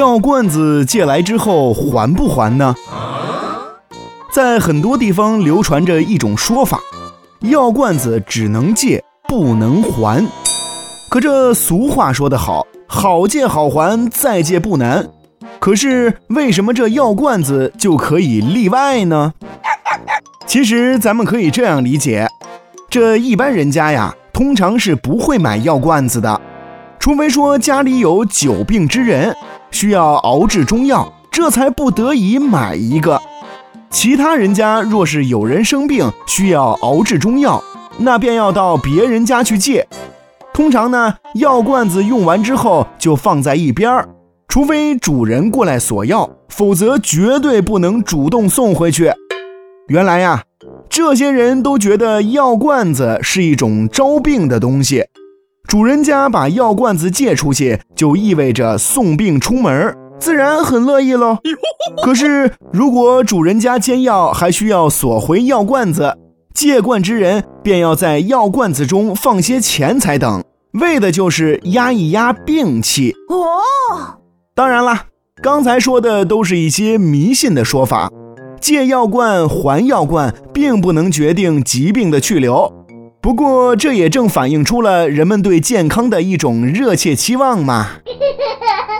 药罐子借来之后还不还呢？在很多地方流传着一种说法，药罐子只能借不能还。可这俗话说得好，好借好还，再借不难。可是为什么这药罐子就可以例外呢？其实咱们可以这样理解，这一般人家呀，通常是不会买药罐子的，除非说家里有久病之人需要熬制中药，这才不得已买一个。其他人家若是有人生病需要熬制中药，那便要到别人家去借。通常呢，药罐子用完之后就放在一边儿，除非主人过来索要，否则绝对不能主动送回去。原来呀，这些人都觉得药罐子是一种招病的东西，主人家把药罐子借出去，就意味着送病出门，自然很乐意喽。可是如果主人家煎药还需要索回药罐子，借罐之人便要在药罐子中放些钱财等。为的就是压一压病气哦。当然啦，刚才说的都是一些迷信的说法，借药罐还药罐，并不能决定疾病的去留。不过，这也正反映出了人们对健康的一种热切期望嘛。